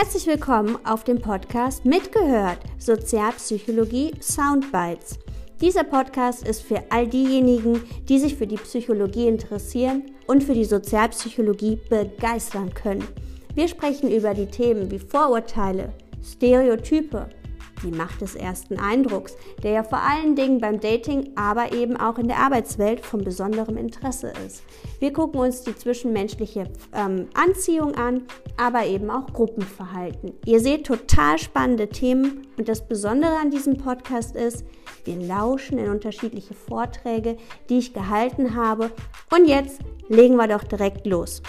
Herzlich willkommen auf dem Podcast Mitgehört Sozialpsychologie Soundbites. Dieser Podcast ist für all diejenigen, die sich für die Psychologie interessieren und für die Sozialpsychologie begeistern können. Wir sprechen über die Themen wie Vorurteile, Stereotype, die Macht des ersten Eindrucks, der ja vor allen Dingen beim Dating, aber eben auch in der Arbeitswelt von besonderem Interesse ist. Wir gucken uns die zwischenmenschliche ähm, Anziehung an, aber eben auch Gruppenverhalten. Ihr seht total spannende Themen und das Besondere an diesem Podcast ist, wir lauschen in unterschiedliche Vorträge, die ich gehalten habe. Und jetzt legen wir doch direkt los.